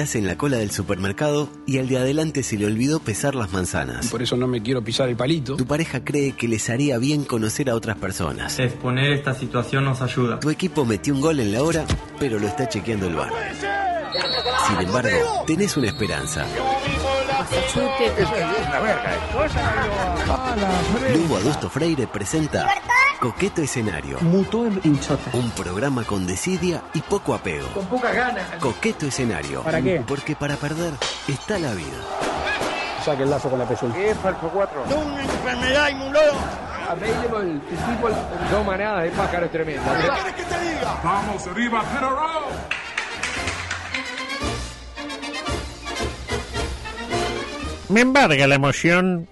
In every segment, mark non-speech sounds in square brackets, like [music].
Estás en la cola del supermercado y al de adelante se le olvidó pesar las manzanas. Por eso no me quiero pisar el palito. Tu pareja cree que les haría bien conocer a otras personas. Exponer esta situación nos ayuda. Tu equipo metió un gol en la hora, pero lo está chequeando el bar. Sin embargo, tenés una esperanza. Lugo Adusto Freire presenta Coqueto Escenario. Un programa con desidia y poco apego. Con pocas ganas. Coqueto Escenario. ¿Para qué? Porque para perder está la vida. Saque el lazo con la pezuña. ¿Qué es falso 4? una enfermedad inmunóloga. Available to people dos manadas de pájaros tremendas. ¿Qué quieres que te diga? Vamos arriba, Penarol. Me embarga la emoción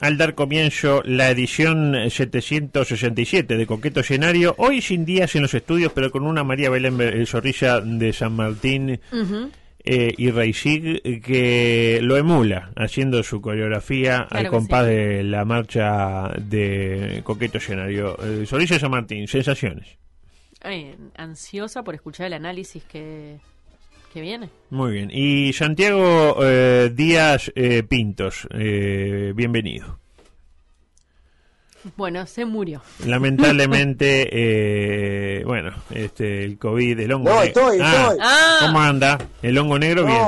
al dar comienzo la edición 767 de Coqueto Escenario, hoy sin días en los estudios, pero con una María Belén eh, Zorrilla de San Martín eh, y Reisig que lo emula, haciendo su coreografía al compás sí. de la marcha de Coqueto Escenario. Eh, Zorrilla de San Martín, sensaciones. Ay, ansiosa por escuchar el análisis que, que viene. Muy bien. Y Santiago eh, Díaz eh, Pintos, eh, bienvenido. Bueno, se murió. Lamentablemente, [laughs] eh, bueno, este, el COVID, el hongo No, negro. estoy, Ah, estoy. Ah. ¿Cómo anda? El hongo negro, bien.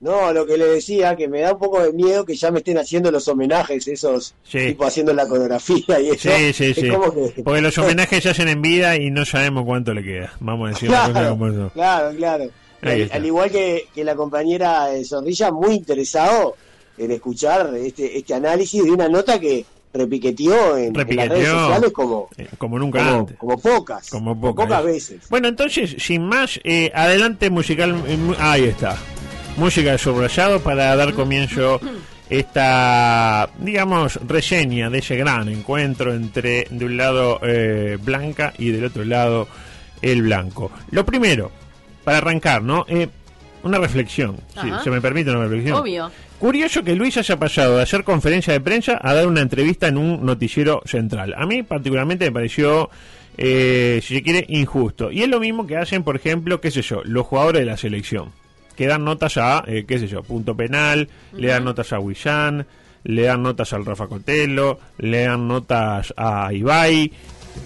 No, lo que le decía, que me da un poco de miedo que ya me estén haciendo los homenajes, esos Sí. tipo haciendo la coreografía y eso. Sí, sí, Es sí. como que- Porque los homenajes se hacen en vida y no sabemos cuánto le queda. Vamos a decir una cosa Claro, como eso. claro, Al, igual que, que la compañera eh, Zorrilla, muy interesado en escuchar este, este análisis de una nota que repiqueteó en, en las redes Repiqueteó. sociales como, Eh, Como nunca como, antes. como pocas. Como pocas, pocas veces. Bueno, entonces, sin más, eh, adelante musical. eh, ahí está. Música de subrayado para dar comienzo esta, digamos, reseña de ese gran encuentro entre, de un lado, eh, Blanca y del otro lado, el Blanco. Lo primero, para arrancar, ¿no? Eh, una reflexión, si se me permite una reflexión. Obvio. Curioso que Luis haya pasado de hacer conferencia de prensa a dar una entrevista en un noticiero central. A mí particularmente me pareció, eh, si se quiere, injusto. Y es lo mismo que hacen, por ejemplo, qué sé yo, los jugadores de la selección. Que dan notas a, eh, qué sé yo, punto penal, le dan notas a Huillán, le dan notas al Rafa Cotelo, le dan notas a Ibai.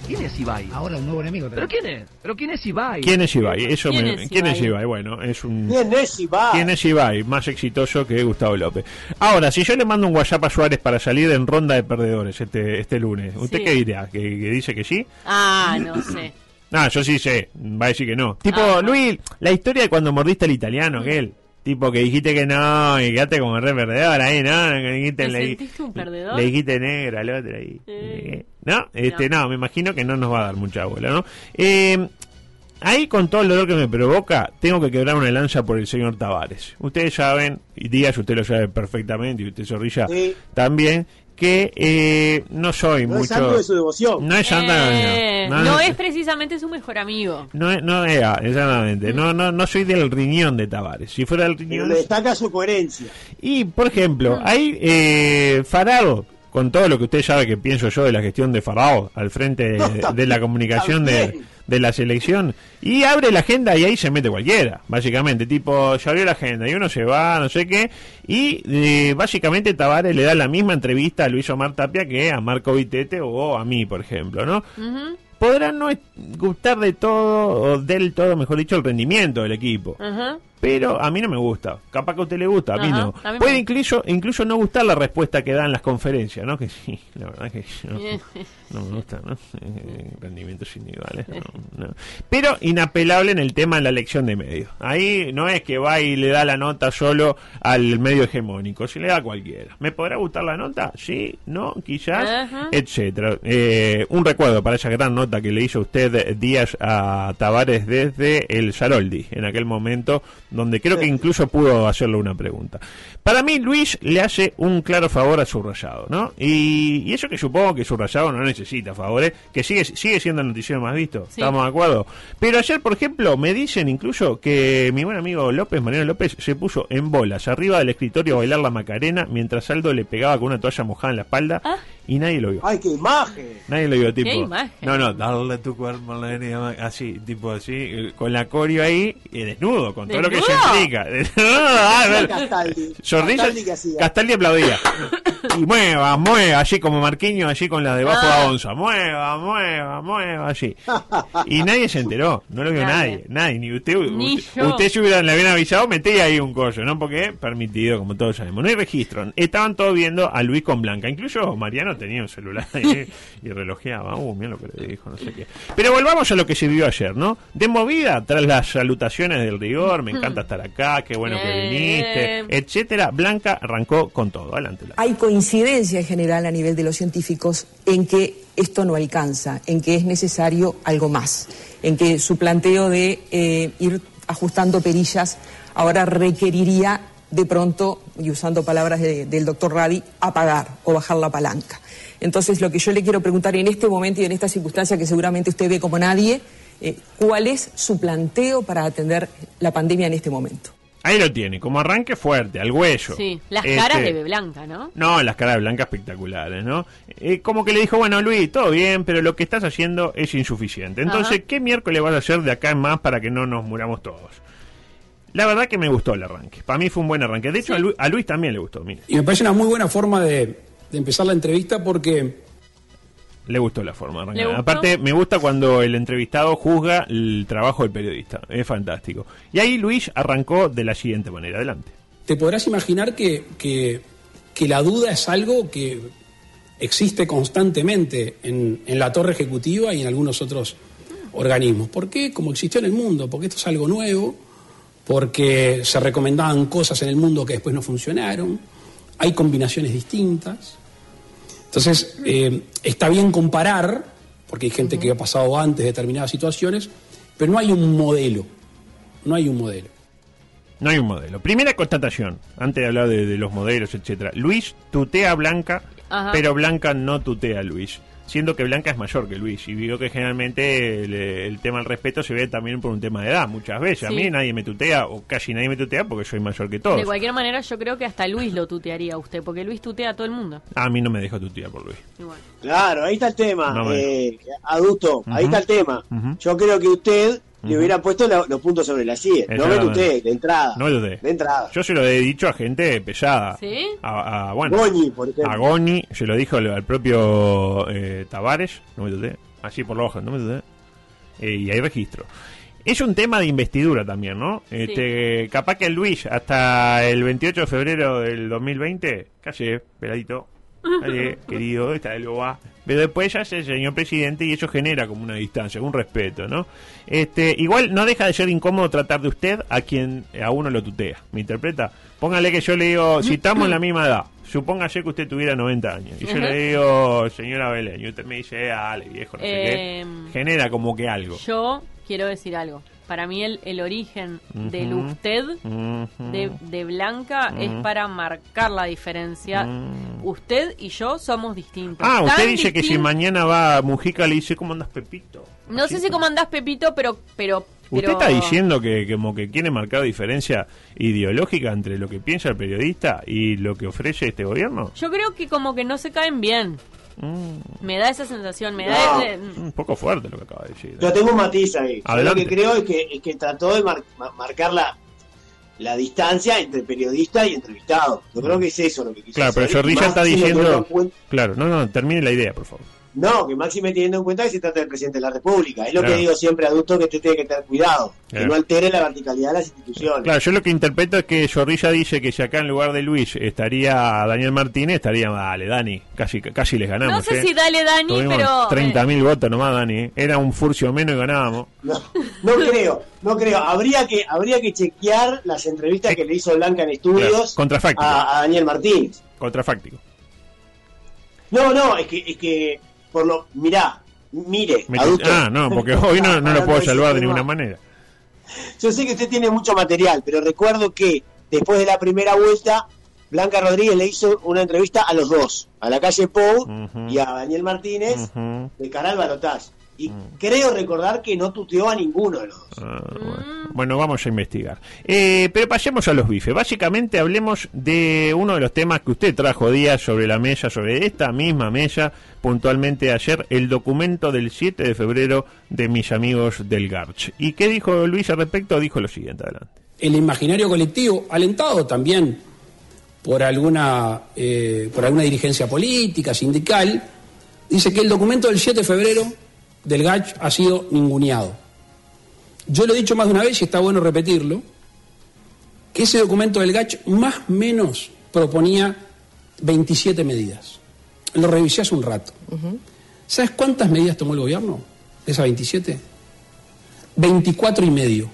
¿Quién es Ibai? Ahora un nuevo enemigo. ¿Pero quién es? ¿Pero quién es Ibai? ¿Quién es Ibai? Eso ¿Quién me- es ¿quién es Ibai? Ibai? Bueno, es un... ¿Quién es Ibai? ¿Quién es Ibai? Más exitoso que Gustavo López. Ahora, si yo le mando un WhatsApp a Suárez para salir en ronda de perdedores este, este lunes, ¿usted Sí. qué dirá? ¿Que, que dice que sí? Ah, no sé. Ah, yo sí sé. Va a decir que no. Tipo, Ah. Luis, la historia de cuando mordiste al italiano, aquel. Tipo que dijiste que no y quedaste como re perdedor ahí, ¿no? Que dijiste, ¿Te le, sentiste un perdedor? le dijiste negro al otro ahí. Eh. ¿No? Este, no. me imagino que no nos va a dar mucha bola, ¿no? Eh, ahí con todo el dolor que me provoca, tengo que quebrar una lanza por el señor Tavares. Ustedes saben, y Díaz usted lo sabe perfectamente, y usted Zorrilla Sí. también, que eh, no soy No es mucho... santo de su devoción. No es santo Eh, no, no es precisamente su mejor amigo. no, es- no, es- ah, exactamente. No, no, no soy del riñón de Tavares. Si fuera del Pero riñón. le destaca su coherencia. Y, por ejemplo, hay eh, Farado, con todo lo que usted sabe que pienso yo de la gestión de Farado al frente de, No, está de la comunicación de, de la selección, y abre la agenda y ahí se mete cualquiera, básicamente. Tipo, ya abrió la agenda y uno se va, no sé qué, y eh, básicamente Tavares le da la misma entrevista a Luis Omar Tapia que a Marco Vitete o a mí, por ejemplo, ¿no? Ujú, Podrá no es- gustar de todo, o del todo, mejor dicho, el rendimiento del equipo. ajá. Pero a mí no me gusta. Capaz que a usted le gusta, a mí Ajá, no. a mí me Puede incluso, incluso no gustar la respuesta que dan las conferencias, ¿no? Que sí, la verdad que no, no me gusta, ¿no? Eh, rendimientos individuales, no, no. Pero inapelable en el tema de la elección de medios. Ahí no es que va y le da la nota solo al medio hegemónico, se le da a cualquiera. ¿Me podrá gustar la nota? Sí, no, quizás, Ajá. etcétera. Eh, un recuerdo para esa gran nota que le hizo usted eh, Díaz a Tavares desde el Saroldi, en aquel momento donde creo que incluso pudo hacerle una pregunta. Para mí, Luis le hace un claro favor a Subrayado, ¿no? Y, y eso que supongo que Subrayado no necesita favores, que sigue, sigue siendo el noticiero más visto, ¿estamos de acuerdo? Pero ayer, por ejemplo, me dicen incluso que mi buen amigo López, Mariano López, se puso en bolas arriba del escritorio a bailar la Macarena mientras Aldo le pegaba con una toalla mojada en la espalda Ah. Y nadie lo vio. ¡Ay, qué imagen! Nadie lo vio, tipo. imagen? No, no, darle tu cuerpo a así, tipo así, eh, con la coreo ahí, y desnudo, con todo lo que se implica. A ver. Castaldi. Castaldi que hacía. Castaldi aplaudía. Y mueva, mueva, allí como Marquiño, allí con la debajo Ah. de Onza. Mueva, mueva, mueva, allí. Y nadie se enteró, no lo vio nadie, Nadie. nadie, ni usted. Ni usted, si hubiera, le habían avisado, metía ahí un collo, ¿no? Porque permitido, como todos sabemos. No hay registro. Estaban todos viendo a Luis con Blanca. Incluso Mariano tenía un celular ahí y relojeaba. Uh, mira lo que le dijo, no sé qué. Pero volvamos a lo que se vio ayer, ¿no? De movida, tras las salutaciones del rigor, me encanta estar acá, qué bueno que viniste, etcétera. Blanca arrancó con todo. Adelante. Blanca. Hay coincidencia en general a nivel de los científicos en que esto no alcanza, en que es necesario algo más, en que su planteo de eh, ir ajustando perillas ahora requeriría de pronto, y usando palabras de- del doctor Radi, apagar o bajar la palanca. Entonces, lo que yo le quiero preguntar en este momento y en esta circunstancia que seguramente usted ve como nadie, eh, ¿cuál es su planteo para atender la pandemia en este momento? Ahí lo tiene, como arranque fuerte, al hueso. Sí, las Este, caras de Blanca, ¿no? No, las caras de Blanca espectaculares, ¿no? Eh, como que le dijo, bueno, Luis, todo bien, pero lo que estás haciendo es insuficiente. Entonces, Ajá. ¿qué miércoles vas a hacer de acá en más para que no nos muramos todos? La verdad que me gustó el arranque. Para mí fue un buen arranque. De hecho, a, Lu- a Luis también le gustó, mire. Y me parece una muy buena forma de, de empezar la entrevista porque Le gustó la forma de. Aparte, me gusta cuando el entrevistado juzga el trabajo del periodista. Es fantástico. Y ahí Luis arrancó de la siguiente manera. Adelante. te podrás imaginar que, que- que la duda es algo que existe constantemente en, en la torre ejecutiva y en algunos otros organismos. ¿Por qué? Como existió en el mundo, porque esto es algo nuevo, porque se recomendaban cosas en el mundo que después no funcionaron, hay combinaciones distintas. Entonces, eh, está bien comparar, porque hay gente que ha pasado antes determinadas situaciones, pero no hay un modelo, no hay un modelo. No hay un modelo. Primera constatación, antes de hablar de, de los modelos, etcétera. Luis tutea a Blanca, Ajá. pero Blanca no tutea a Luis. Siendo que Blanca es mayor que Luis. Y digo que generalmente el, el tema del respeto se ve también por un tema de edad, muchas veces. A mí nadie me tutea, o casi nadie me tutea, porque soy mayor que todos. De cualquier manera, yo creo que hasta Luis lo tutearía a usted, porque Luis tutea a todo el mundo. A mí no me dejo tutear por Luis. Igual. Claro, ahí está el tema, No eh, adulto, ahí está el tema. Yo creo que usted le hubiera puesto la- los puntos sobre la CIE. No me Exactamente. usted, de entrada. No me tuteé. De entrada. Yo se lo he dicho a gente pesada. ¿Sí? A, a- bueno, Goñi, por ejemplo. a Goni, se lo dijo al, al propio eh, Tavares, no me tuteé. Así por lo bajo, no me tuteé. Eh, y hay registro. Es un tema de investidura también, ¿no? Este, capaz que Luis, hasta el 28 de febrero del 2020, calle, peladito, [laughs] calle, querido, está el va. Pero después ya es el señor presidente y eso genera como una distancia, un respeto, ¿no? Este, igual no deja de ser incómodo tratar de usted a quien a uno lo tutea. ¿Me interpreta? Póngale que yo le digo, si estamos en la misma edad, supóngase que usted tuviera 90 años, y yo le digo, señora Belén, y usted me dice, "Eh, dale, viejo, no sé Em, qué. Genera como que algo. Yo quiero decir algo. Para mí el, el origen del usted de, de Blanca es para marcar la diferencia. Mm. Usted y yo somos distintos. Ah, usted dice que si mañana va a Mujica le dice, ¿cómo andas, Pepito? No sé si como andás, Pepito, pero... pero, ¿Usted pero- está diciendo que como que quiere marcar diferencia ideológica entre lo que piensa el periodista y lo que ofrece este gobierno? Yo creo que como que no se caen bien. Mm, Me da esa sensación, me No. da... ese- un poco fuerte lo que acaba de decir. Yo tengo un matiz ahí. Adelante. lo que creo es que, es que trató de mar- ma- marcar la, la distancia entre periodista y entrevistado. Yo creo que es eso lo que quiso Claro, pero hacer. Zorrilla está diciendo... Claro, no, no, termine la idea, por favor. No, que máxime teniendo en cuenta que se trata del presidente de la República. Es lo Claro. que digo siempre, adulto, que usted tiene que tener cuidado. Claro. Que no altere la verticalidad de las instituciones. Claro, yo lo que interpreto es que Zorrilla dice que si acá en lugar de Luis estaría Daniel Martínez, estaría, dale, Dani, casi, casi les ganamos. No sé ¿eh? si dale Dani, Tuvimos pero... 30.000 votos nomás, Dani. ¿eh? Era un furcio menos y ganábamos. No, no creo, no creo. Habría que, habría que chequear las entrevistas que le hizo Blanca en Claro, estudios contrafáctico. a, a Daniel Martínez. Contrafáctico. No, no, es que, es que por lo, mirá, mire, Me- adulto. ah, no, porque hoy no, no lo [laughs] puedo salvar de ninguna manera. Yo sé que usted tiene mucho material, pero recuerdo que después de la primera vuelta, Blanca Rodríguez le hizo una entrevista a los dos, a la calle Pou y a Daniel Martínez, de cara al Y creo recordar que no tuteó a ninguno de los dos. Ah, bueno. vamos a investigar. Eh, pero pasemos a los bifes. Básicamente hablemos de uno de los temas que usted trajo días sobre la mesa, sobre esta misma mesa, puntualmente ayer, el documento del 7 de febrero de mis amigos del Garch. ¿Y qué dijo Luis al respecto? Dijo lo siguiente, adelante. El imaginario colectivo, alentado también por alguna, eh, por alguna dirigencia política, sindical, dice que el documento del 7 de febrero del GACH ha sido ninguneado. Yo lo he dicho más de una vez y está bueno repetirlo, que ese documento del GACH más o menos proponía 27 medidas. Lo revisé hace un rato. ¿Sabes cuántas medidas tomó el gobierno de esas 27? 24 y medio.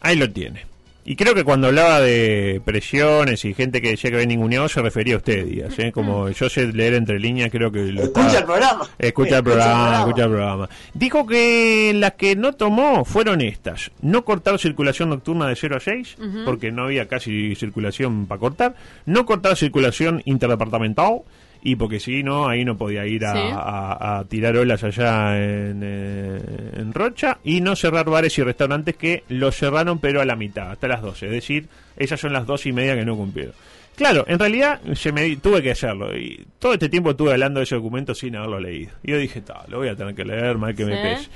Ahí lo tiene. Y creo que cuando hablaba de presiones y gente que decía que había ninguneado, se refería a usted, Díaz. ¿eh? Como [laughs] yo sé leer entre líneas, creo que... Lo escucha el programa. Escucha el programa, escucha el programa. Dijo que las que no tomó fueron estas. No cortar circulación nocturna de 0 a 6, porque no había casi circulación para cortar. No cortar circulación interdepartamental y porque si no, ahí no podía ir a, tirar olas allá en, eh, en, Rocha, y no cerrar bares y restaurantes que los cerraron pero a la mitad, hasta las 12, es decir, esas son las dos y media que no cumplieron. Claro, en realidad se me tuve que hacerlo y todo este tiempo estuve hablando de ese documento sin haberlo leído. Y yo dije, lo voy a tener que leer, mal que me pese.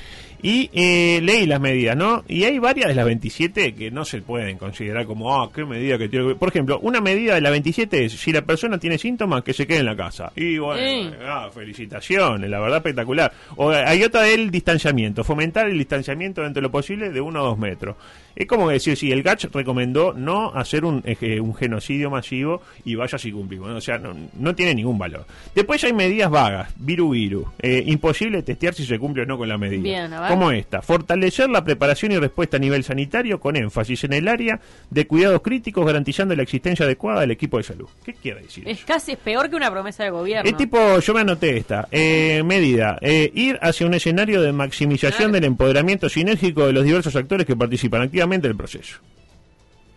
Y eh, leí las medidas, ¿no? Y hay varias de las 27 que no se pueden considerar como, ah, qué medida que tiene. Por ejemplo, una medida de la 27 es si la persona tiene síntomas, que se quede en la casa. Y bueno, ah, felicitaciones, la verdad espectacular. O hay otra del distanciamiento, fomentar el distanciamiento dentro de lo posible de uno o dos metros. Es como decir, si el GACH recomendó no hacer un, un genocidio masivo y vaya si cumplimos. O sea, no, no, tiene ningún valor. Después hay medidas vagas, viru viru. Eh, imposible testear si se cumple o no con la medida. Bien, Como esta, fortalecer la preparación y respuesta a nivel sanitario con énfasis en el área de cuidados críticos garantizando la existencia adecuada del equipo de salud. ¿Qué quiere decir? Es casi peor que una promesa de gobierno. Es tipo, yo me anoté esta, eh, medida, eh, ir hacia un escenario de maximización del empoderamiento sinérgico de los diversos actores que participan activamente el proceso.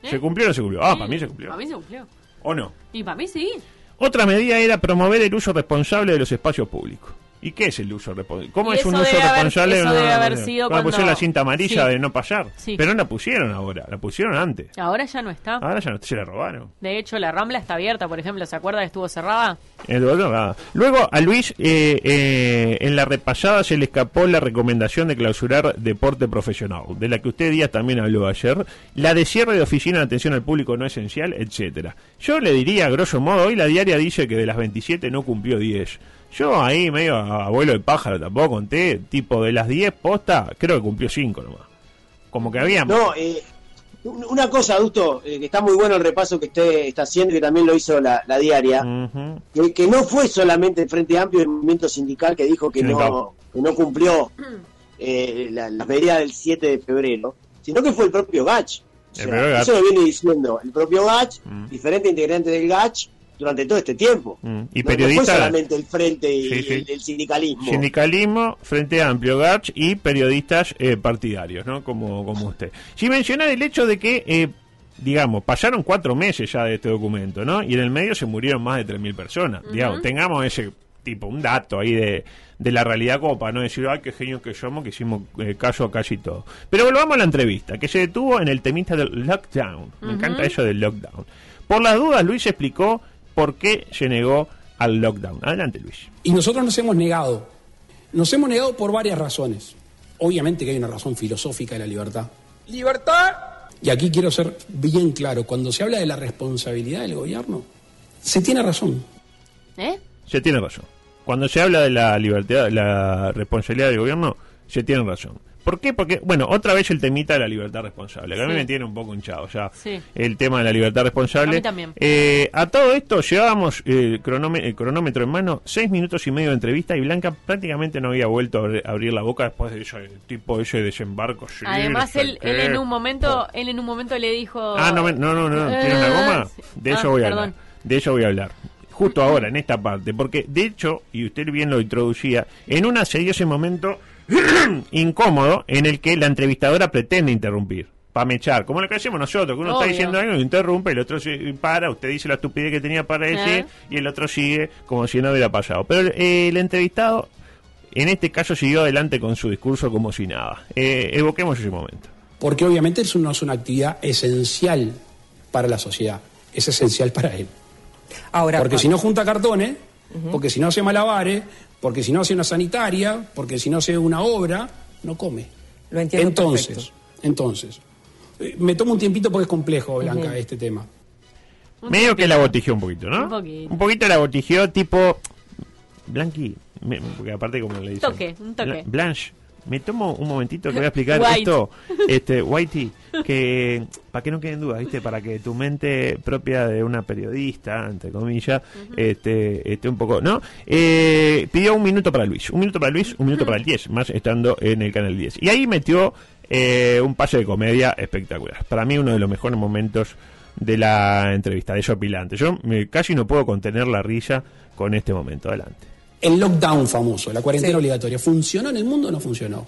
¿Eh? ¿Se cumplió o no se cumplió? Ah, para mí se cumplió. Para mí se cumplió. ¿O no? Y para mí sí. Otra medida era promover el uso responsable de los espacios públicos. ¿Y qué es el uso responsable? ¿Cómo es un uso responsable? eso debe haber sido cuando... pusieron la cinta amarilla de no pasar. Pero no la pusieron ahora, la pusieron antes. Ahora ya no está. Ahora ya no se la robaron. De hecho, la Rambla está abierta, por ejemplo. ¿Se acuerda que estuvo cerrada? Luego, a Luis, eh, eh, en la repasada se le escapó la recomendación de clausurar deporte profesional, de la que usted Díaz también habló ayer, la de cierre de oficina de atención al público no esencial, etcétera. Yo le diría, a grosso modo, hoy la diaria dice que de las 27 no cumplió 10. Yo ahí medio abuelo de pájaro tampoco conté, tipo de las 10 postas, creo que cumplió 5 nomás. Como que había... No, eh, una cosa, adulto, eh, que está muy bueno el repaso que usted está haciendo y que también lo hizo la, diaria, que, no fue solamente el Frente Amplio del movimiento sindical que dijo que, no, no cumplió eh, las medidas del 7 de febrero, sino que fue el propio Gach. eso lo viene diciendo el propio Gach, diferente diferentes integrantes del Gach, durante todo este tiempo. Mm. Y periodistas. No, solamente el frente y El, sindicalismo. Sindicalismo, Frente Amplio, GACH y periodistas eh, partidarios, ¿no? Como, como usted. Si mencionar el hecho de que. Eh, digamos, pasaron cuatro meses ya de este documento, ¿no? Y en el medio se murieron más de 3.000 personas. Digamos, tengamos ese tipo, un dato ahí de, de la realidad copa, no decir, ay, qué genios que somos, que hicimos eh, caso a casi todo. Pero volvamos a la entrevista, que se detuvo en el temista del lockdown. Me encanta eso del lockdown. Por las dudas, Luis explicó por qué se negó al lockdown. Adelante, Luis. Y nosotros nos hemos negado. Nos hemos negado por varias razones. Obviamente que hay una razón filosófica de la libertad. ¡Libertad! Y aquí quiero ser bien claro, cuando se habla de la responsabilidad del gobierno, se tiene razón. ¿Eh? Se tiene razón. Cuando se habla de la libertad, la responsabilidad del gobierno, se tiene razón. ¿Por qué? Porque, bueno, otra vez el temita de la libertad responsable, que a mí me tiene un poco hinchado ya el tema de la libertad responsable. A también. Eh, a todo esto llevábamos el, cronómetro en mano, seis minutos y medio de entrevista y Blanca prácticamente no había vuelto a abrir, la boca después de ese tipo ese desembarco. Además, él, en un momento él en un momento le dijo... Ah, no, no, no, no, ¿tiene una goma? De eso ah, voy a hablar. De eso voy a hablar justo ahora, en esta parte, porque de hecho, y usted bien lo introducía, en una se dio ese momento [clears throat] incómodo en el que la entrevistadora pretende interrumpir. para mechar, como lo que hacemos nosotros, que uno está diciendo algo, interrumpe, el otro se para, usted dice la estupidez que tenía para decir Ah. y el otro sigue como si no hubiera pasado. Pero eh, el entrevistado, en este caso, siguió adelante con su discurso como si nada. Eh, evoquemos ese momento. Porque obviamente eso no es una actividad esencial para la sociedad, es esencial para él. Ahora, Porque si no junta cartones, porque si no hace malabares, porque si no hace una sanitaria, porque si no hace una obra, no come. Lo entiendo Entonces, perfecto. entonces, eh, me tomo un tiempito porque es complejo, Blanca, este tema. Un Medio que la botijeó un poquito, ¿no? Un poquito. Un poquito la botijeó tipo... Blanqui, porque aparte como le dicen... Toque, un toque. Bla- Blanche, me tomo un momentito que voy a explicar White. esto, este, Whitey, que para que no queden dudas, ¿viste? Para que tu mente propia de una periodista, entre comillas, este, esté un poco, ¿no? Eh, pidió un minuto para Luis, un minuto para Luis, un minuto para el 10, más estando en el canal 10. Y ahí metió eh, un pase de comedia espectacular. Para mí uno de los mejores momentos de la entrevista, desopilante. Yo me- casi no puedo contener la risa con este momento. Adelante. El lockdown famoso, la cuarentena Sí. obligatoria, ¿funcionó en el mundo o no funcionó?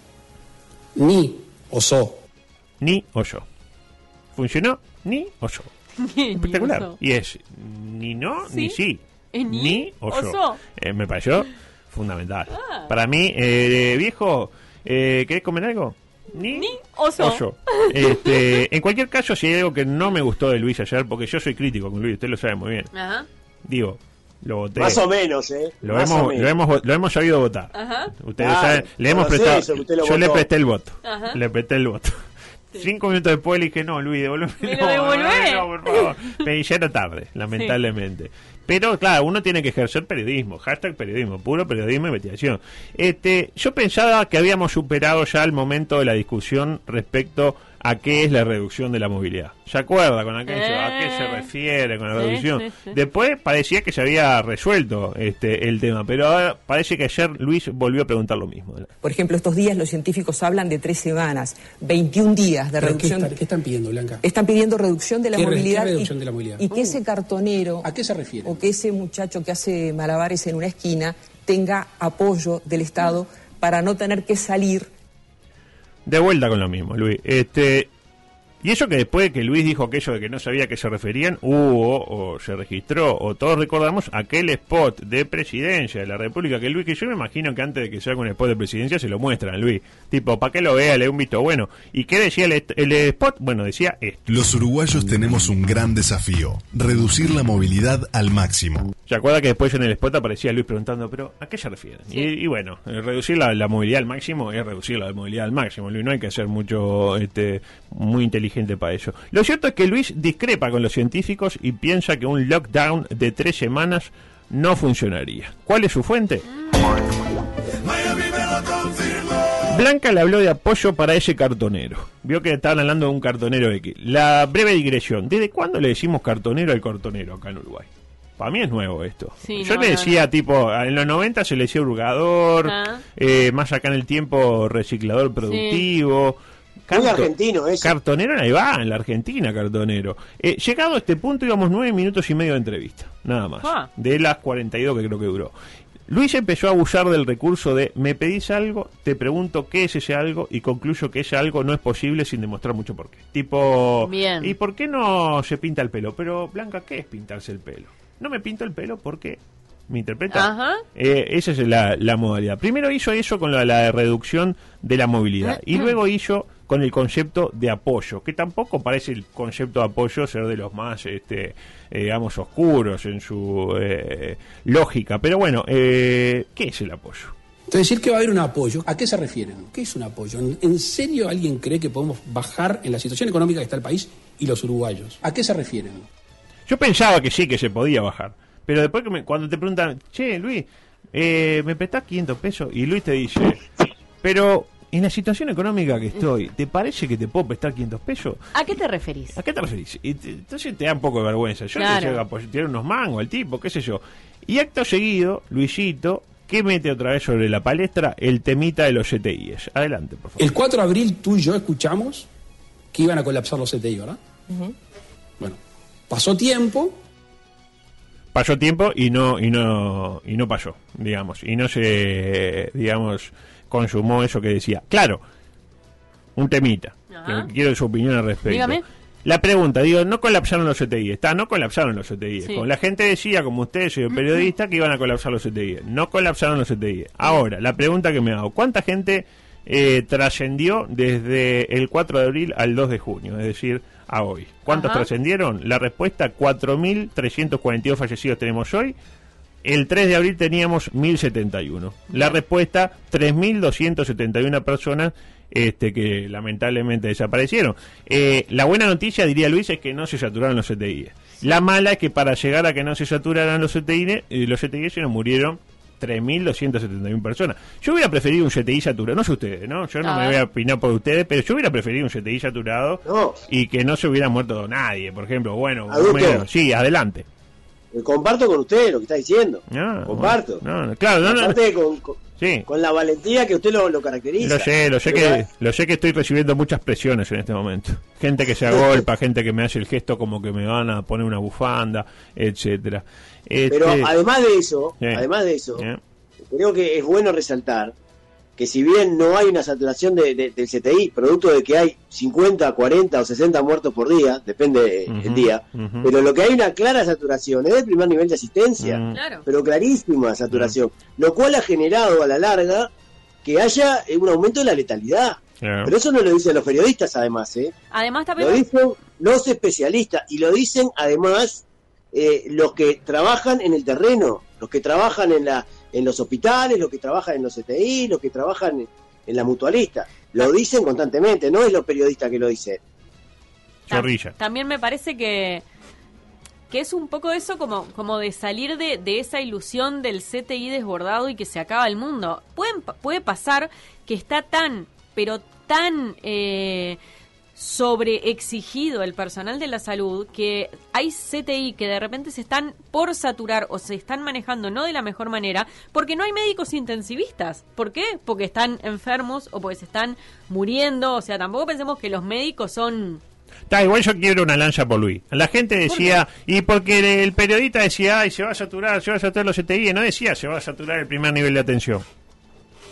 Ni osó. Ni o yo. ¿Funcionó? Ni o yo. [laughs] Espectacular. Oso. Y es ni no ni ¿Sí? sí. ¿Es ni o o yo. so? Eh, me pareció fundamental. Ah. Para mí, eh, viejo, eh, ¿querés comer algo? Ni, Ni oso. o yo. Este, [laughs] en cualquier caso, si hay algo que no me gustó de Luis ayer, porque yo soy crítico con Luis, usted lo sabe muy bien. Ajá. Digo, lo voté. Más o menos, ¿eh? Lo Más o hemos, menos. lo, hemos, lo hemos sabido votar. Ajá. Ustedes Claro, saben, le hemos prestado. eso, que usted lo yo le presté el voto. Ajá. Le presté el voto. [laughs] Cinco minutos después le dije, no, Luis, devolveme. ¿Me [laughs] no, lo devolvés? No, por favor. Pero ya era tarde, lamentablemente. Pero claro, uno tiene que ejercer periodismo, hashtag periodismo, puro periodismo e investigación. Este, yo pensaba que habíamos superado ya el momento de la discusión respecto a qué es la reducción de la movilidad. ¿Se acuerda con aquello? ¿A qué se Eh. refiere con la Sí, reducción? sí, sí. Después parecía que se había resuelto este el tema, pero ahora parece que ayer Luis volvió a preguntar lo mismo. por ejemplo, estos días los científicos hablan de tres semanas, 21 días de ¿Pero ¿Qué, reducción. están, qué están pidiendo, Blanca? Están pidiendo reducción de la ¿Qué re- movilidad. qué y- reducción de la movilidad? Y que ese cartonero ¿A qué se refiere? o que ese muchacho que hace malabares en una esquina tenga apoyo del Estado para no tener que salir De vuelta con lo mismo, Luis. Este, y eso que después de que Luis dijo aquello de que no sabía a qué se referían, hubo o se registró, o todos recordamos aquel spot de presidencia de la República que Luis, que yo me imagino que antes de que se haga un spot de presidencia se lo muestran, Luis. Tipo, para que lo vea, le dé un visto bueno. ¿Y qué decía el, el spot? Bueno, decía esto. Los uruguayos tenemos un gran desafío, reducir la movilidad al máximo. ¿Se acuerda que después en el spot aparecía Luis preguntando, pero ¿a qué se refieren? Sí. Y, y bueno, eh, reducir la, la movilidad al máximo es reducir la movilidad al máximo, Luis. No hay que ser mucho, este, muy inteligente para eso. Lo cierto es que Luis discrepa con los científicos y piensa que un lockdown de tres semanas no funcionaría. ¿Cuál es su fuente? Blanca le habló de apoyo para ese cartonero. Vio que estaban hablando de un cartonero X. La breve digresión. ¿Desde cuándo le decimos cartonero al cartonero acá en Uruguay? Para mí es nuevo esto. Sí, Yo no, le no, decía, tipo, en los 90 se le decía hurgador, Ah. eh, más acá en el tiempo reciclador productivo. Muy argentino eso. Cartonero ahí va, en la Argentina, cartonero. Eh, llegado a este punto íbamos nueve minutos y medio de entrevista, nada más. Ah. De las 42 que creo que duró. Luis empezó a abusar del recurso de me pedís algo, te pregunto qué es ese algo y concluyo que ese algo no es posible sin demostrar mucho por qué. Tipo, Bien. ¿y por qué no se pinta el pelo? Pero, Blanca, ¿qué es pintarse el pelo? No me pinto el pelo porque... ¿Me interpreta? Ajá. Eh, esa es la, la modalidad. Primero hizo eso con la, la reducción de la movilidad y [clears throat] luego hizo con el concepto de apoyo, que tampoco parece el concepto de apoyo ser de los más, este, eh, digamos, oscuros en su eh, lógica. Pero bueno, eh, ¿qué es el apoyo? Entonces, decir que va a haber un apoyo, ¿a qué se refieren? ¿Qué es un apoyo? ¿En- ¿En serio alguien cree que podemos bajar en la situación económica que está el país y los uruguayos? ¿A qué se refieren? Yo pensaba que sí, que se podía bajar. Pero después que me- cuando te preguntan, che, Luis, eh, ¿me prestás 500 pesos? Y Luis te dice, pero en la situación económica que estoy, ¿te parece que te puedo prestar 500 pesos? ¿A qué te referís? ¿A qué te referís? Y te- entonces te da un poco de vergüenza. Yo Claro. le decía, pues, tirar unos mangos al tipo, qué sé yo. Y acto seguido, Luisito, que mete otra vez sobre la palestra el temita de los CTIs. Adelante, por favor. El 4 de abril tú y yo escuchamos que iban a colapsar los CTI, ¿verdad? Bueno, pasó tiempo, Pasó tiempo y no y no y no pasó, digamos, y no se digamos consumó eso que decía. Claro, un temita. que quiero su opinión al respecto. La pregunta, digo, no colapsaron los CTI, está, no colapsaron los CTI. Con la gente decía, como usted, señor periodista, que iban a colapsar los CTI. No colapsaron los CTI. Ahora, la pregunta que me hago, ¿cuánta gente eh, trascendió desde el 4 de abril al 2 de junio? Es decir, a hoy. ¿Cuántos trascendieron? La respuesta, 4.342 fallecidos tenemos hoy. El 3 de abril teníamos 1.071. La respuesta, 3.271 personas este, que lamentablemente desaparecieron. Eh, la buena noticia, diría Luis, es que no se saturaron los CTI. La mala es que para llegar a que no se saturaran los CTI, eh, los CTI se nos murieron 3.271 personas. Yo hubiera preferido un CTI saturado, no sé ustedes, ¿no? Yo no me voy a opinar por ustedes, pero yo hubiera preferido un CTI saturado y que no se hubiera muerto nadie, por ejemplo. Bueno, sí, adelante. Eh, comparto con usted lo que está diciendo. comparto. claro, con, la valentía que usted lo, caracteriza. Lo sé, lo sé que, lo sé que estoy recibiendo muchas presiones en este momento. Gente que se agolpa, gente que me hace el gesto como que me van a poner una bufanda, etcétera. Pero este, además de eso, además de eso, creo que es bueno resaltar que si bien no hay una saturación de, del CTI, producto de que hay 50, 40 o 60 muertos por día, depende del día, pero lo que hay una clara saturación es el primer nivel de asistencia, pero clarísima saturación, lo cual ha generado a la larga que haya un aumento de la letalidad. Pero eso no lo dicen los periodistas, además. ¿eh? Además, también... Lo dicen los especialistas y lo dicen, además, eh, los que trabajan en el terreno, los que trabajan en la en los hospitales, los que trabajan en los CTI, los que trabajan en la mutualista. Lo dicen constantemente, no es los periodistas que lo dicen. También me parece que que es un poco eso como, como de salir de, de, esa ilusión del CTI desbordado y que se acaba el mundo. Pueden, puede pasar que está tan, pero tan eh, sobre exigido el personal de la salud que hay CTI que de repente se están por saturar o se están manejando no de la mejor manera porque no hay médicos intensivistas. ¿Por qué? Porque están enfermos o porque se están muriendo. O sea, tampoco pensemos que los médicos son Está, igual yo quiero una lancha por Luis. La gente decía, y porque el periodista decía, ay, se va a saturar, se va a saturar los CTI, no decía, se va a saturar el primer nivel de atención.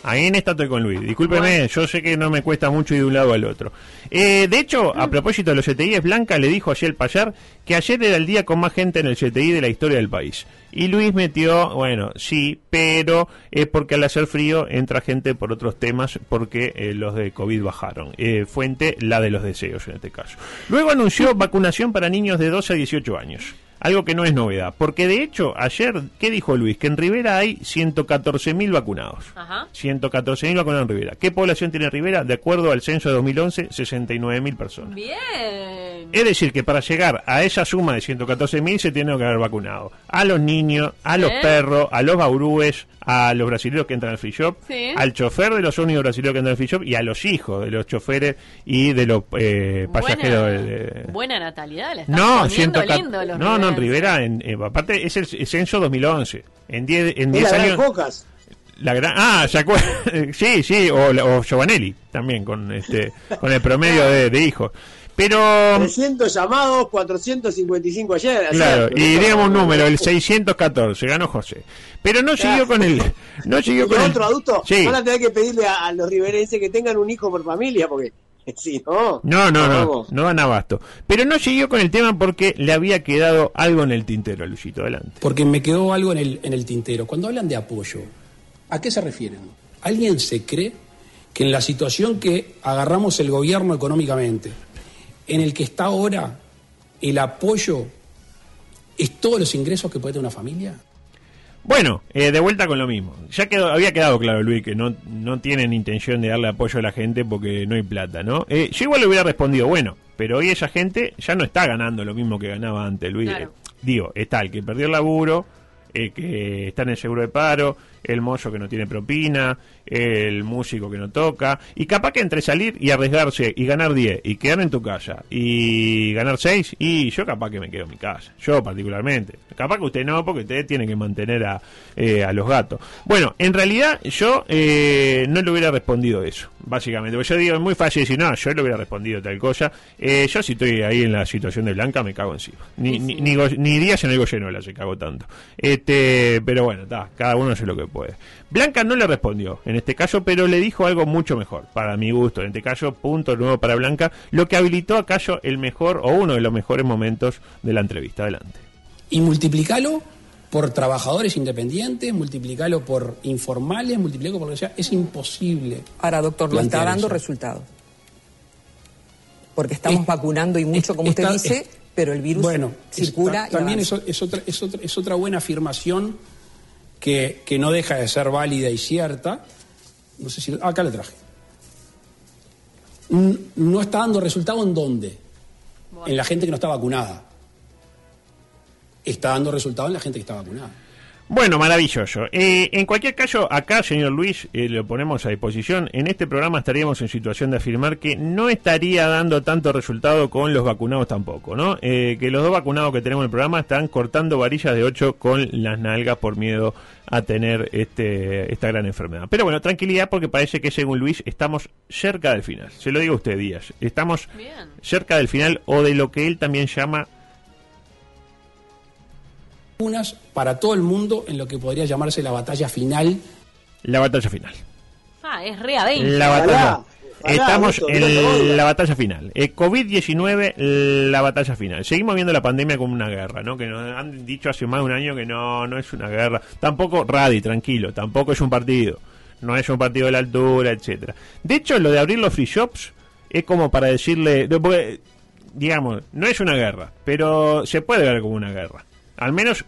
Ahí en esta estoy con Luis. Discúlpeme, yo sé que no me cuesta mucho ir de un lado al otro. Eh, de hecho, a propósito de los CTI, Blanca le dijo ayer el Payar que ayer era el día con más gente en el CTI de la historia del país. Y Luis metió, bueno, sí, pero es porque al hacer frío entra gente por otros temas porque eh, los de COVID bajaron. Eh, fuente, la de los deseos en este caso. Luego anunció vacunación para niños de 12 a 18 años. Algo que no es novedad. Porque de hecho, ayer, ¿qué dijo Luis? Que en Rivera hay 114.000 vacunados. Ajá. 114.000 vacunados en Rivera. ¿Qué población tiene Rivera? De acuerdo al censo de 2011, 69.000 personas. Bien. Es decir, que para llegar a esa suma de 114.000 se tiene que haber vacunado a los niños, a los perros, a los baurúes, a los brasileños que entran al free shop, al chofer de los únicos brasileños que entran al free shop y a los hijos de los choferes y de los eh, pasajeros. Buena, de, buena natalidad, le no, lindo los no, no, en Rivera, en, eh, aparte es el censo 2011. En 10 en diez años. La gran, ah, [laughs] sí, sí, o, o Giovanelli también con este con el promedio de, de hijos. Pero. 300 llamados, 455 ayer. Claro, y digamos un número, el 614, ganó José. Pero no siguió con el. No siguió con otro adulto? Sí. Van a tener que pedirle a, los riverenses que tengan un hijo por familia, porque. [laughs] Sí, no, no, no, no, no dan abasto. Pero no siguió con el tema porque le había quedado algo en el tintero, Luisito, adelante. Porque me quedó algo en el, en el tintero. Cuando hablan de apoyo, ¿a qué se refieren? ¿Alguien se cree que en la situación que agarramos el gobierno económicamente, en el que está ahora el apoyo es todos los ingresos que puede tener una familia? Bueno, eh, de vuelta con lo mismo. Ya quedó, había quedado claro, Luis, que no, no tienen intención de darle apoyo a la gente porque no hay plata, ¿no? Eh, yo igual le hubiera respondido, bueno, pero hoy esa gente ya no está ganando lo mismo que ganaba antes, Luis. digo, está el que perdió el laburo, el que está en el seguro de paro, el mozo que no tiene propina, el músico que no toca, y capaz que entre salir y arriesgarse y ganar 10 y quedar en tu casa y ganar 6, y yo capaz que me quedo en mi casa, yo particularmente. Capaz que usted no, porque usted tiene que mantener a, eh, a los gatos. Bueno, en realidad yo eh, no le hubiera respondido eso, básicamente. Porque yo digo, es muy fácil decir, no, yo le hubiera respondido tal cosa. Eh, yo si estoy ahí en la situación de Blanca, me cago encima. Ni, ni, ni, días en el Goyenola se cago tanto. Este, pero bueno, está, cada uno hace lo que puede. Puede. Blanca no le respondió en este caso, pero le dijo algo mucho mejor, para mi gusto. En este caso, punto nuevo para Blanca, lo que habilitó a Cayo el mejor o uno de los mejores momentos de la entrevista. Adelante. Y multiplicalo por trabajadores independientes, multiplicalo por informales, multiplicalo por lo que sea. Es imposible. Ahora, doctor, no está dando resultados. Porque estamos vacunando y mucho, como usted dice, pero el virus circula. también es, otra, es, otra, buena afirmación que, no deja de ser válida y cierta. No sé si. Acá le traje. No está dando resultado en dónde? En la gente que no está vacunada. Está dando resultado en la gente que está vacunada. Bueno, maravilloso. Eh, en cualquier caso, acá, señor Luis, eh, lo ponemos a disposición. En este programa estaríamos en situación de afirmar que no estaría dando tanto resultado con los vacunados tampoco, ¿no? Eh, que los dos vacunados que tenemos en el programa están cortando varillas de 8 con las nalgas por miedo a tener este, esta gran enfermedad. Pero bueno, tranquilidad porque parece que según Luis estamos cerca del final. Se lo digo a usted, Díaz. Estamos cerca del final o de lo que él también llama unas para todo el mundo en lo que podría llamarse la batalla final. La batalla final. Ah, es. La batalla. Estamos en la batalla final. El COVID-19, la batalla final. Seguimos viendo la pandemia como una guerra, ¿no? Que nos han dicho hace más de un año que no, no es una guerra. Tampoco, Radi, tranquilo, tampoco es un partido. No es un partido de la altura, etcétera. De hecho, lo de abrir los free shops es como para decirle, digamos, no es una guerra, pero se puede ver como una guerra. Al menos,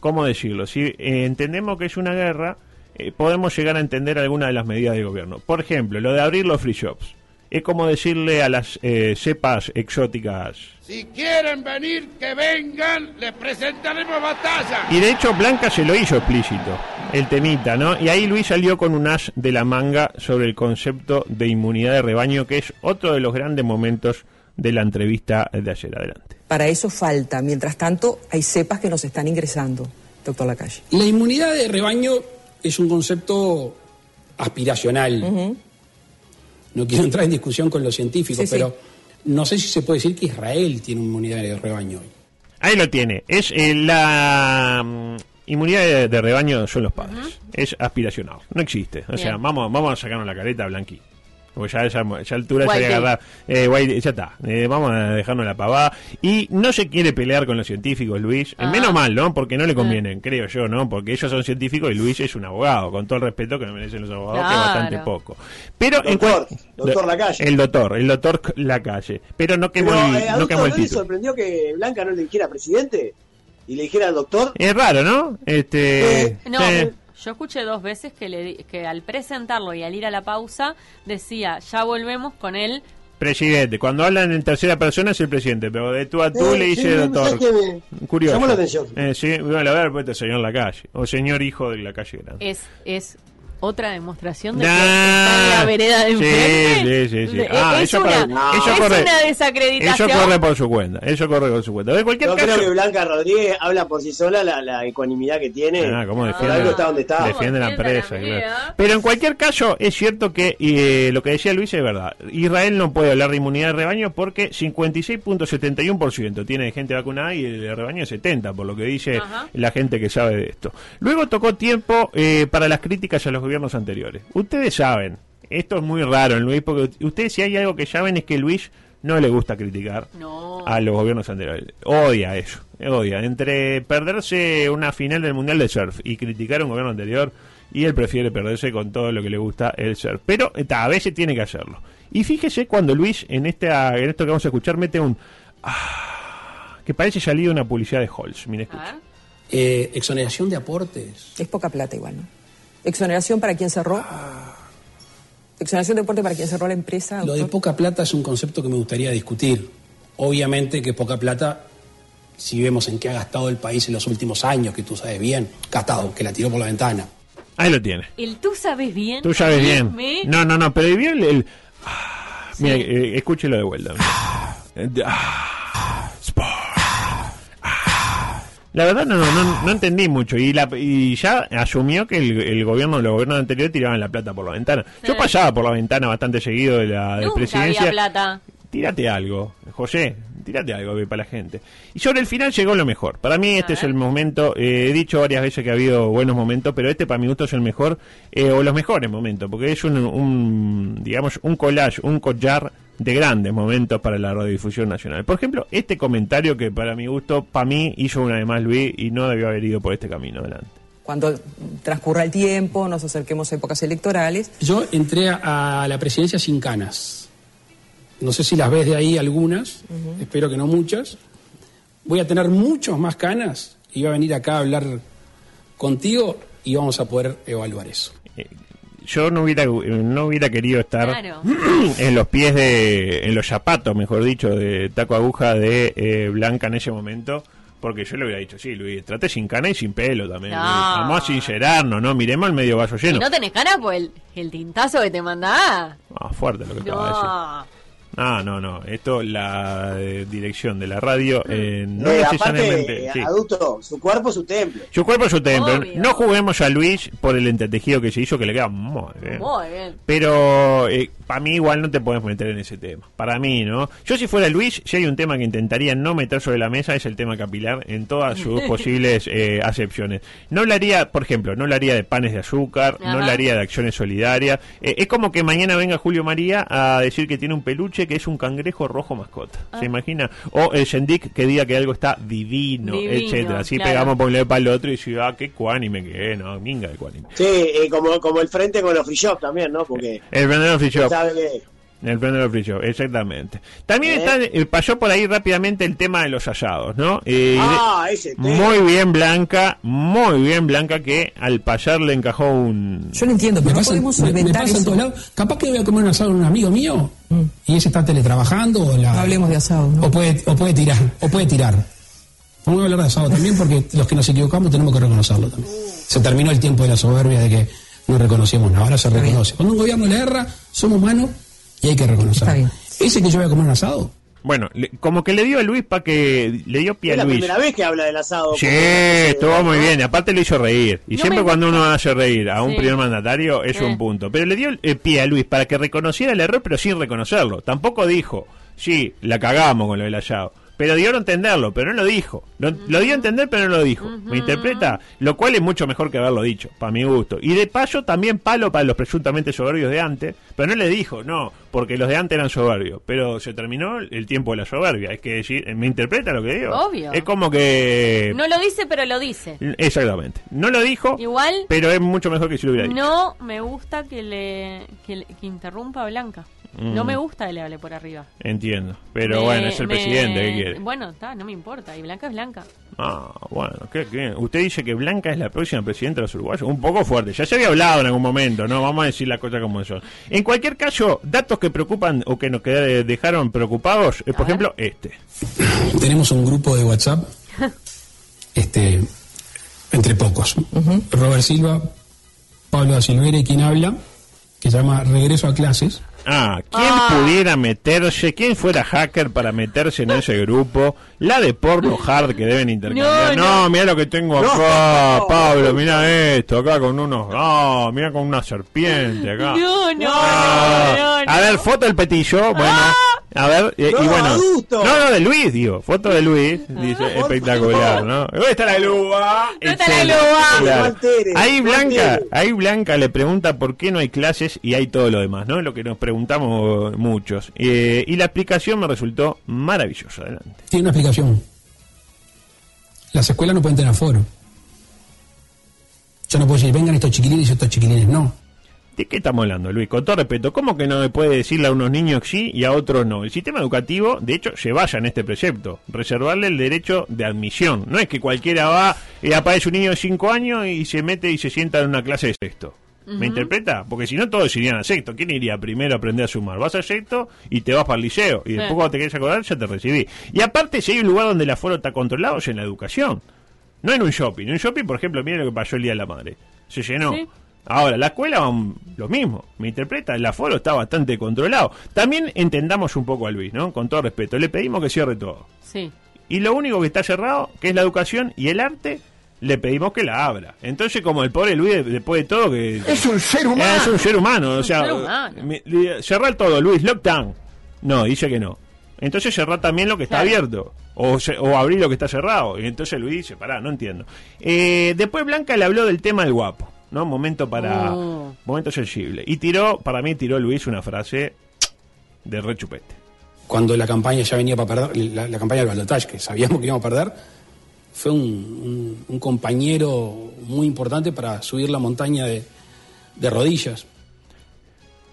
¿cómo decirlo? Si eh, entendemos que es una guerra, eh, podemos llegar a entender algunas de las medidas del gobierno. Por ejemplo, lo de abrir los free shops. Es como decirle a las eh, cepas exóticas. Si quieren venir, que vengan, les presentaremos batalla. Y de hecho, Blanca se lo hizo explícito, el temita, ¿no? Y ahí Luis salió con un as de la manga sobre el concepto de inmunidad de rebaño, que es otro de los grandes momentos de la entrevista de ayer. Adelante. Para eso falta. Mientras tanto, hay cepas que nos están ingresando, doctor Lacalle. La inmunidad de rebaño es un concepto aspiracional. No quiero entrar en discusión con los científicos, pero no sé si se puede decir que Israel tiene inmunidad de rebaño hoy. Ahí lo tiene. Es eh, la mm, inmunidad de, rebaño son los padres. Es aspiracional. No existe. O sea, vamos, vamos a sacarnos la careta blanqui. Porque ya, ya, ya altura ya agarrar. Eh, ya está. Eh, vamos a dejarnos la pavada. Y no se quiere pelear con los científicos, Luis. Ah. Menos mal, ¿no? Porque no le convienen, creo yo, ¿no? Porque ellos son científicos y Luis es un abogado, con todo el respeto que me merecen los abogados, que es bastante poco. Pero doctor, doctor Lacalle. El doctor, el doctor Lacalle. Pero no quemó el, eh, no quemó el título. sorprendió que Blanca no le dijera presidente? y le dijera al doctor. Es raro, ¿no? Este, no, yo escuché dos veces que, le, que al presentarlo y al ir a la pausa decía, ya volvemos con él presidente. Cuando hablan en tercera persona es el presidente, pero de tú a tú le dice doctor. Curioso. Llamó la atención. Eh, sí, bueno, a ver, pues señor Lacalle, o señor hijo de Lacalle Grande. Es, es otra demostración de que está en la vereda de enfrente. Sí, sí, sí. Ah, es, eso, una, eso corre, una desacreditación. Eso corre por su cuenta. Eso corre por su cuenta. De cualquier Yo caso, creo que Blanca Rodríguez habla por sí sola la, la ecuanimidad que tiene. Ah, cómo defiende, está donde está. defiende la empresa. Pero en cualquier caso, es cierto que eh, lo que decía Luis es verdad. Israel no puede hablar de inmunidad de rebaño porque 56.71% tiene gente vacunada y el rebaño es 70, por lo que dice la gente que sabe de esto. Luego tocó tiempo eh, para las críticas a los gobiernos anteriores. Ustedes saben, esto es muy raro en Luis, porque ustedes si hay algo que saben es que Luis no le gusta criticar a los gobiernos anteriores. Odia eso, odia. Entre perderse una final del Mundial de Surf y criticar a un gobierno anterior, y él prefiere perderse con todo lo que le gusta el surf. Pero a veces tiene que hacerlo. Y fíjese cuando Luis, en, este, en esto que vamos a escuchar, mete un... Ah, que parece salido de una publicidad de Halls. Mire, escucha. Eh, exoneración de aportes. Es poca plata igual, ¿no? Exoneración para quien cerró. Exoneración de deporte para quien cerró la empresa. Lo de poca plata es un concepto que me gustaría discutir. Obviamente que poca plata, si vemos en qué ha gastado el país en los últimos años, que tú sabes bien, gastado, que la tiró por la ventana. Ahí lo tiene. El tú sabes bien. Tú sabes bien. No, no, no, pero bien el. Mira, eh, escúchelo de vuelta. La verdad no, no, no, entendí mucho y, la, y ya asumió que el, el gobierno, los gobiernos anteriores tiraban la plata por la ventana. Yo pasaba por la ventana bastante seguido de la Nunca presidencia. plata. Tírate algo, José. tirate algo para la gente. Y sobre el final llegó lo mejor. Para mí este es el momento, eh, he dicho varias veces que ha habido buenos momentos, pero este para mi gusto es el mejor, eh, o los mejores momentos, porque es un, un, digamos, un collage, un collar de grandes momentos para la radiodifusión nacional. Por ejemplo, este comentario que para mi gusto, para mí, hizo una vez más Luis y no debió haber ido por este camino adelante cuando transcurra el tiempo, nos acerquemos a épocas electorales. Yo entré a, la presidencia sin canas. No sé si las ves de ahí algunas, espero que no muchas. Voy a tener muchos más canas y voy a venir acá a hablar contigo y vamos a poder evaluar eso. Eh, yo no hubiera no hubiera querido estar [clears throat] en los pies de en los zapatos mejor dicho de taco aguja de eh, Blanca en ese momento porque yo le hubiera dicho, sí, Luis, trate sin cana y sin pelo también. Vamos a sincerarnos, ¿no? Miremos el medio vaso lleno. Si no tenés cara, pues el, el tintazo que te manda. Ah, fuerte lo que te decir. Ah, no, no. Esto, la eh, dirección de la radio, eh, no eh, necesariamente. adulto, su cuerpo, su templo. Su cuerpo, su templo. No juguemos a Luis por el entretejido que se hizo, que le queda muy bien. Muy bien. Pero para mí, igual no te puedes meter en ese tema. Para mí, ¿no? Yo, si fuera Luis, si hay un tema que intentaría no meter sobre la mesa, es el tema capilar en todas sus [laughs] posibles acepciones. No hablaría, por ejemplo, no hablaría de panes de azúcar, no hablaría de acciones solidarias. es como que mañana venga Julio María a decir que tiene un peluche que es un cangrejo rojo mascota. ¿Se ah. imagina? O el Shendik que diga que algo está divino, etcétera. Así pegamos por un para el otro y dice, ah, qué cuánime que es, no, minga de cuánime. Sí, eh, como, como el frente con los free shop también, ¿no? Porque. El frente con los free shop. El Brandon Free Show, exactamente. También está, eh, pasó por ahí rápidamente el tema de los hallados, ¿no? Eh, ah, ese Muy bien Blanca, muy bien Blanca que al payar le encajó un... Yo no entiendo, pero pasa, podemos me, me pasa en todos lados. Capaz que voy a comer un asado con un amigo mío mm. y ese está teletrabajando o la... No hablemos de asado, ¿no? O puede, o puede tirar, o puede tirar. Vamos a hablar de asado también porque los que nos equivocamos tenemos que reconocerlo también. Se terminó el tiempo de la soberbia de que no reconocíamos nada, ahora se reconoce. Cuando un gobierno le erra, somos humanos y hay que reconocerlo. ¿Ese que yo voy a comer un asado? Bueno, como que le dio a Luis para que le dio pie a Luis. Es la primera vez que habla del asado. Sí, estuvo muy bien. Aparte le hizo reír. Y siempre cuando uno hace reír a un primer mandatario es un punto. Pero le dio el pie a Luis para que reconociera el error, pero sin reconocerlo. Tampoco dijo, sí, la cagamos con lo del asado pero dio a entenderlo, pero no lo dijo. Lo, dio a entender, pero no lo dijo. ¿Me interpreta? Lo cual es mucho mejor que haberlo dicho, para mi gusto. Y de paso, también palo para los presuntamente soberbios de antes, pero no le dijo, no, porque los de antes eran soberbios. Pero se terminó el tiempo de la soberbia. Es que decir, ¿me interpreta lo que digo? Obvio. Es como que. No lo dice, pero lo dice. Exactamente. No lo dijo. Igual. Pero es mucho mejor que si lo hubiera dicho. No me gusta que le que, que interrumpa a Blanca. No me mm. gusta que le hable por arriba. Entiendo. Pero bueno, es el presidente, ¿qué quiere? Bueno, está, no me importa. Y Blanca es Blanca. Ah, bueno, ¿qué, qué? Usted dice que Blanca es la próxima presidenta de los uruguayos. Un poco fuerte. Ya se había hablado en algún momento, ¿no? Vamos a decir la cosa como son. En cualquier caso, datos que preocupan o que nos dejaron preocupados, es, por ejemplo, este. [laughs] Tenemos un grupo de WhatsApp. [laughs] este entre pocos. Robert Silva, Pablo da Silveira y quien habla, que se llama Regreso a Clases. Ah, ¿quién ah. pudiera meterse? ¿Quién fuera hacker para meterse en ese grupo? La de porno hard que deben intercambiar. No, mira lo que tengo acá, Pablo, mira esto, acá con unos. No, mira con una serpiente acá. No, no, ah. A ver, foto del petillo, bueno. Ah. A ver, y, bueno. No, no, de Luis, digo. Foto de Luis. Dice, espectacular, ¿no? ¿Dónde está la lúa? ¿Dónde está la lúa? Ahí Blanca, ahí Blanca le pregunta por qué no hay clases y hay todo lo demás, ¿no? Lo que nos preguntamos muchos. Eh, y la explicación me resultó maravillosa. Adelante. Tiene una explicación. Las escuelas no pueden tener aforo. Yo no puedo decir, vengan estos chiquilines y estos chiquilines no. ¿De qué estamos hablando, Luis? Con todo respeto, ¿cómo que no me puede decirle a unos niños sí y a otros no? El sistema educativo, de hecho, se vaya en este precepto, reservarle el derecho de admisión. No es que cualquiera va y aparece un niño de 5 años y se mete y se sienta en una clase de sexto. ¿Me interpreta? Porque si no, todos irían a sexto. ¿Quién iría primero a aprender a sumar? Vas a sexto y te vas para el liceo. Y después, cuando te quieres acordar, ya te recibí. Y aparte, si hay un lugar donde el aforo está controlado, es en la educación. No en un shopping. En un shopping, por ejemplo, mire lo que pasó el Día de la Madre. Se llenó. Ahora, la escuela lo mismo, me interpreta, el aforo está bastante controlado. También entendamos un poco a Luis, ¿no? Con todo respeto, le pedimos que cierre todo. Sí. Y lo único que está cerrado, que es la educación y el arte, le pedimos que la abra. Entonces, como el pobre Luis, después de todo, que... Es un ser humano. Es un ser humano, o sea, cerrar todo, Luis, lockdown. No, dice que no. Entonces cerrá también lo que está abierto. O, o abrí lo que está cerrado. Y entonces Luis dice, pará, no entiendo. Eh, después Blanca le habló del tema del guapo. ¿No? Momento para. Oh. Momento sensible. Y tiró, para mí, tiró Luis una frase de rechupete. Cuando la campaña ya venía para perder, la, campaña del Balotage, que sabíamos que íbamos a perder, fue un, compañero muy importante para subir la montaña de, de rodillas.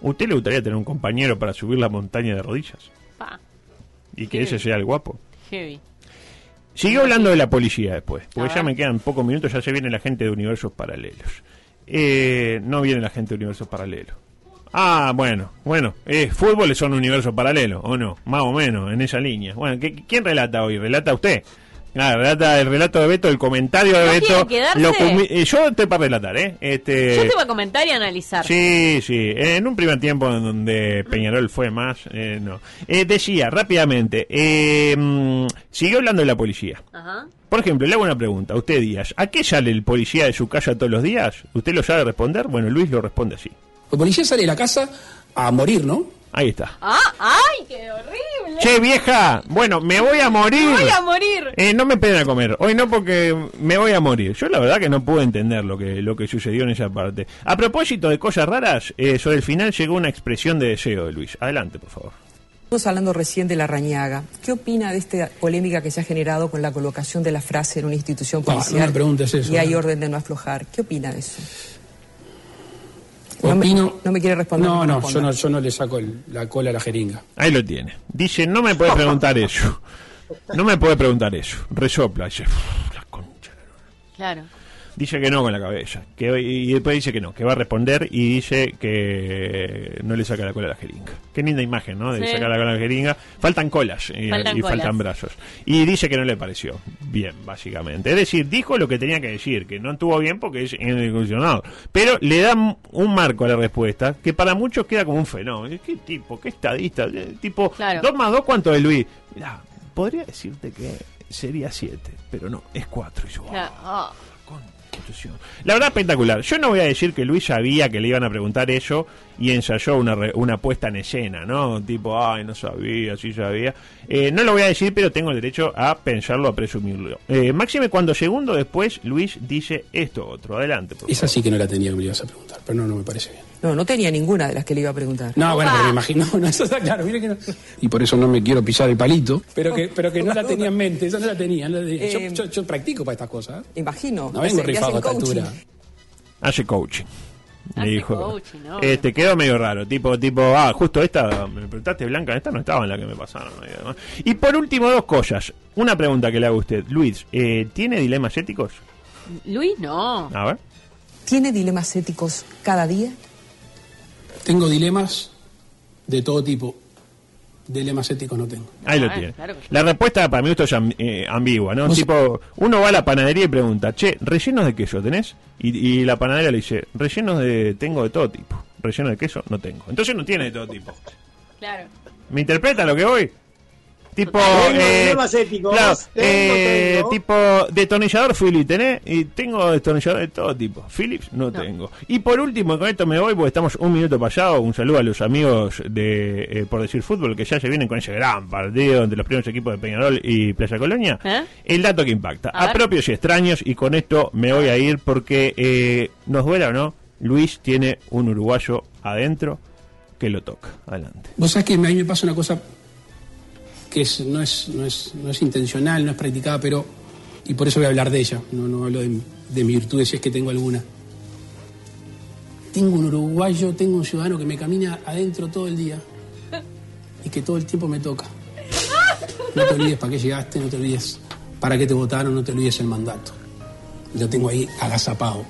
¿Usted le gustaría tener un compañero para subir la montaña de rodillas? Y que ese sea el guapo. Heavy. Siguió hablando de la policía después, porque ya me quedan pocos minutos, ya se viene la gente de universos paralelos. Eh, no viene la gente de universos paralelos. Ah, bueno, bueno, eh, fútbol son universos paralelos, ¿o no? Más o menos, en esa línea. Bueno, ¿quién relata hoy? ¿Relata usted? Ah, relata el relato de Beto, el comentario de Beto. Eh, yo estoy para relatar, ¿eh? Este, yo te voy a comentar y analizar. Sí, sí. En un primer tiempo en donde Peñarol fue más, eh, no. Eh, decía, rápidamente, eh, mm, siguió hablando de la policía. Ajá. Por ejemplo, le hago una pregunta. Usted, Díaz, ¿a qué sale el policía de su casa todos los días? ¿Usted lo sabe responder? Bueno, Luis lo responde así. El policía sale de la casa a morir, ¿no? Ahí está. Ah, ¡Ay, qué horrible! Che, vieja, bueno, me voy a morir. Me voy a morir. Eh, no me piden a comer. Hoy no porque me voy a morir. Yo la verdad que no puedo entender lo que, lo que sucedió en esa parte. A propósito de cosas raras, eh, sobre el final llegó una expresión de deseo de Luis. Adelante, por favor. Estamos hablando recién de la rañaga. ¿Qué opina de esta polémica que se ha generado con la colocación de la frase en una institución policial? No, no eso, y hay orden de no aflojar. ¿Qué opina de eso? No me, no me, quiere responder. No, no, yo no, yo no le saco la cola a la jeringa. Ahí lo tiene. Dice, no me puede preguntar eso. No me puede preguntar eso. Resopla. Dice, la concha. Claro dice que no con la cabeza. Que, y después dice que no, que va a responder y dice que no le saca la cola a la jeringa. Qué linda imagen, ¿no? De sacar la cola a la jeringa. Faltan colas y, faltan, brazos. Y dice que no le pareció bien, básicamente. Es decir, dijo lo que tenía que decir, que no estuvo bien porque es indiscusionado. Pero le da un marco a la respuesta que para muchos queda como un fenómeno. ¿Qué tipo? ¿Qué estadista? Eh, tipo, dos más dos, ¿cuánto es Luis? Mirá, podría decirte que sería siete, pero no, es cuatro. Y yo, ah, la verdad, espectacular. Yo no voy a decir que Luis sabía que le iban a preguntar eso y ensayó una, una puesta en escena, ¿no? Tipo, ay, no sabía, sí sabía. Eh, no lo voy a decir, pero tengo el derecho a pensarlo, a presumirlo. Eh, máxime cuando segundo después Luis dice esto otro. Adelante. Por Esa sí que no la tenía que me ibas a preguntar, pero no, no me parece bien. No, no tenía ninguna de las que le iba a preguntar. No, bueno, pero me imagino, [laughs] no, eso está claro, mire que no. Y por eso no me quiero pisar el palito, pero que, pero que no la tenía en mente, esa no la tenía. Eh, yo, practico para estas cosas. Imagino. No vengo Hace coaching. Me dijo, este quedó medio raro, tipo, tipo, ah, justo esta, me preguntaste Blanca, esta no estaba en la que me pasaron. Y por último, dos cosas. Una pregunta que le hago a usted, Luis, eh, ¿tiene dilemas éticos? Luis, no. A ver. ¿Tiene dilemas éticos cada día? Tengo dilemas de todo tipo dilemas éticos no tengo. Ahí lo tiene. La respuesta para mí esto es eh, ambigua, ¿no? Tipo, uno va a la panadería y pregunta, che, ¿rellenos de queso tenés? Y, la panadera le dice, rellenos de, tengo de todo tipo. Relleno de queso no tengo. Entonces no tiene de todo tipo. Claro. ¿Me interpreta lo que voy? Tipo, eh, eh, tipo destornillador Philips, ¿tenés? Y tengo destornillador de todo tipo. Philips no, tengo. Y por último, con esto me voy porque estamos un minuto para allá. Un saludo a los amigos de eh, Por Decir Fútbol que ya se vienen con ese gran partido entre los primeros equipos de Peñarol y Playa Colonia. ¿Eh? El dato que impacta. A, propios y extraños. Y con esto me voy a ir porque, eh, nos duela o no, Luis tiene un uruguayo adentro que lo toca. Adelante. Vos sabés que a mí me pasa una cosa no, es, no, es, no es intencional, no es practicada, pero. Y por eso voy a hablar de ella, no, no hablo de, de mis virtudes si es que tengo alguna. Tengo un uruguayo, tengo un ciudadano que me camina adentro todo el día y que todo el tiempo me toca. No te olvides para qué llegaste, no te olvides para qué te votaron, no te olvides el mandato. Lo tengo ahí agazapado,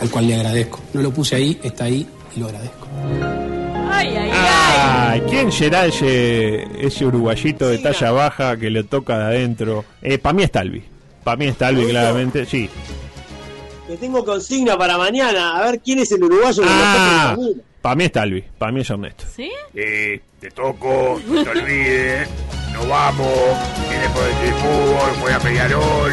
al cual le agradezco. No lo puse ahí, está ahí y lo agradezco. Ay, ay, ay. ¿Quién será ese, ese uruguayito de talla baja que le toca de adentro? Eh, para mí es Talvi. Para mí es Talvi, claramente, sí. Que tengo consigna para mañana. A ver quién es el uruguayo que ah, Para mí es Talvi. Para mí es Ernesto. ¿Sí? Eh, te toco, no te olvides. Nos vamos. Viene por el fútbol, voy a Peñarol.